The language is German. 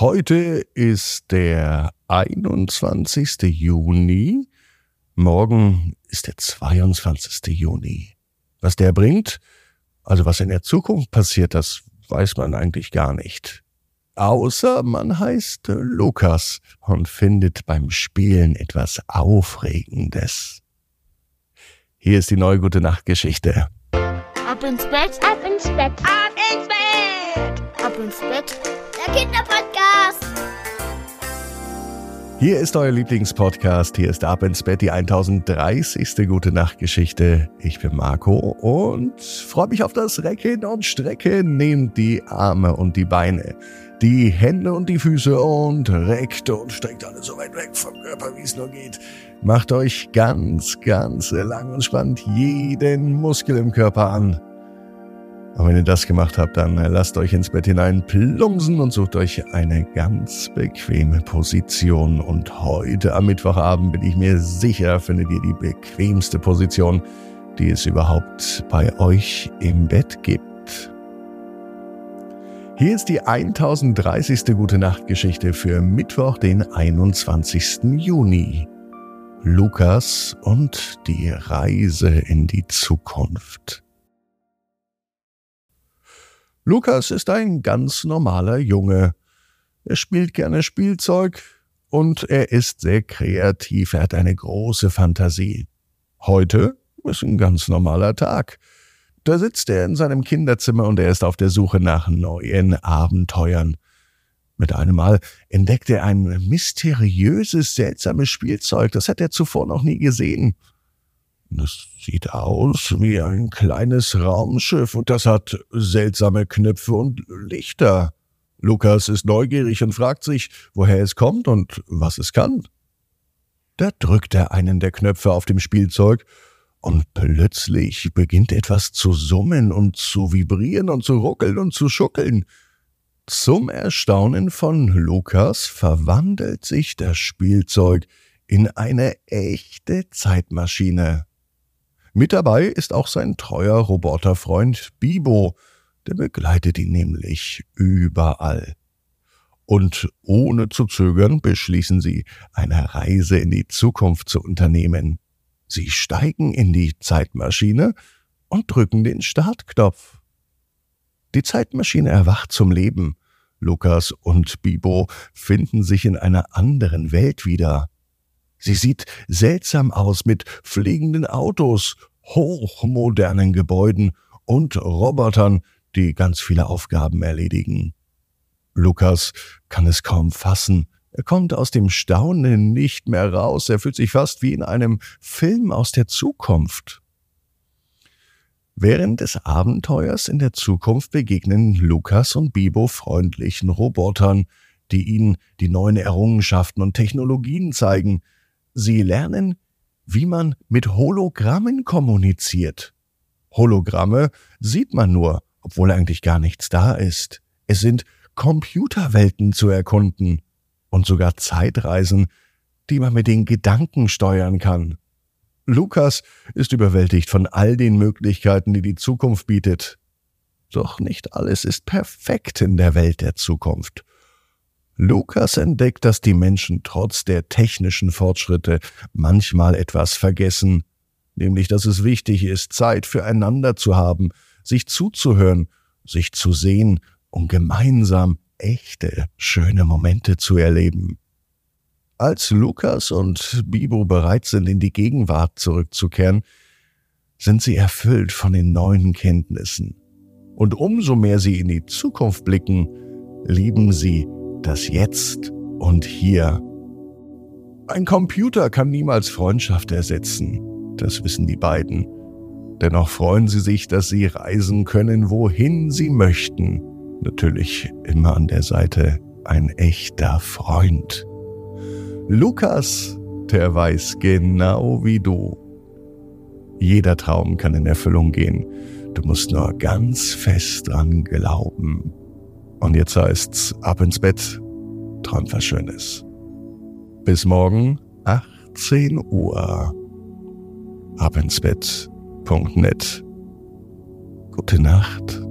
Heute ist der 21. Juni. Morgen ist der 22. Juni. Was der bringt, also was in der Zukunft passiert, das weiß man eigentlich gar nicht. Außer man heißt Lukas und findet beim Spielen etwas Aufregendes. Hier ist die neue Gute Nacht Geschichte. Ab ins Bett, ab ins Bett, ab ins Bett, ins Bett. Der Kinderpodcast. Hier ist euer Lieblingspodcast. Hier ist Ab ins Bett, die 1030. Gute Nacht Geschichte. Ich bin Marco und freue mich auf das Recken und Strecken. Nehmt die Arme und die Beine, die Hände und die Füße und reckt und streckt alles so weit weg vom Körper, wie es nur geht. Macht euch ganz, ganz lang und spannt jeden Muskel im Körper an. Und wenn ihr das gemacht habt, dann lasst euch ins Bett hinein plumpsen und sucht euch eine ganz bequeme Position. Und heute am Mittwochabend bin ich mir sicher, findet ihr die bequemste Position, die es überhaupt bei euch im Bett gibt. Hier ist die 1030. Gute Nacht Geschichte für Mittwoch, den 21. Juni. Lukas und die Reise in die Zukunft. Lukas ist ein ganz normaler Junge. Er spielt gerne Spielzeug und er ist sehr kreativ. Er hat eine große Fantasie. Heute ist ein ganz normaler Tag. Da sitzt er in seinem Kinderzimmer und er ist auf der Suche nach neuen Abenteuern. Mit einem Mal entdeckt er ein mysteriöses, seltsames Spielzeug. Das hat er zuvor noch nie gesehen. Das sieht aus wie ein kleines Raumschiff und das hat seltsame Knöpfe und Lichter. Lukas ist neugierig und fragt sich, woher es kommt und was es kann. Da drückt er einen der Knöpfe auf dem Spielzeug und plötzlich beginnt etwas zu summen und zu vibrieren und zu ruckeln und zu schuckeln. Zum Erstaunen von Lukas verwandelt sich das Spielzeug in eine echte Zeitmaschine. Mit dabei ist auch sein treuer Roboterfreund Bibo, der begleitet ihn nämlich überall. Und ohne zu zögern beschließen sie, eine Reise in die Zukunft zu unternehmen. Sie steigen in die Zeitmaschine und drücken den Startknopf. Die Zeitmaschine erwacht zum Leben. Lukas und Bibo finden sich in einer anderen Welt wieder. Sie sieht seltsam aus mit fliegenden Autos, hochmodernen Gebäuden und Robotern, die ganz viele Aufgaben erledigen. Lukas kann es kaum fassen. Er kommt aus dem Staunen nicht mehr raus. Er fühlt sich fast wie in einem Film aus der Zukunft. Während des Abenteuers in der Zukunft begegnen Lukas und Bibo freundlichen Robotern, die ihnen die neuen Errungenschaften und Technologien zeigen, Sie lernen, wie man mit Hologrammen kommuniziert. Hologramme sieht man nur, obwohl eigentlich gar nichts da ist. Es sind Computerwelten zu erkunden und sogar Zeitreisen, die man mit den Gedanken steuern kann. Lukas ist überwältigt von all den Möglichkeiten, die die Zukunft bietet. Doch nicht alles ist perfekt in der Welt der Zukunft. Lukas entdeckt, dass die Menschen trotz der technischen Fortschritte manchmal etwas vergessen, nämlich dass es wichtig ist, Zeit füreinander zu haben, sich zuzuhören, sich zu sehen, um gemeinsam echte, schöne Momente zu erleben. Als Lukas und Bibo bereit sind, in die Gegenwart zurückzukehren, sind sie erfüllt von den neuen Kenntnissen. Und umso mehr sie in die Zukunft blicken, lieben sie das Jetzt und Hier. Ein Computer kann niemals Freundschaft ersetzen, das wissen die beiden. Dennoch freuen sie sich, dass sie reisen können, wohin sie möchten. Natürlich immer an der Seite ein echter Freund. Lukas, der weiß genau wie du. Jeder Traum kann in Erfüllung gehen. Du musst nur ganz fest dran glauben. Und jetzt heißt's ab ins Bett, träumt was Schönes. Bis morgen, 18 Uhr. Ab ins Bett.net. Gute Nacht.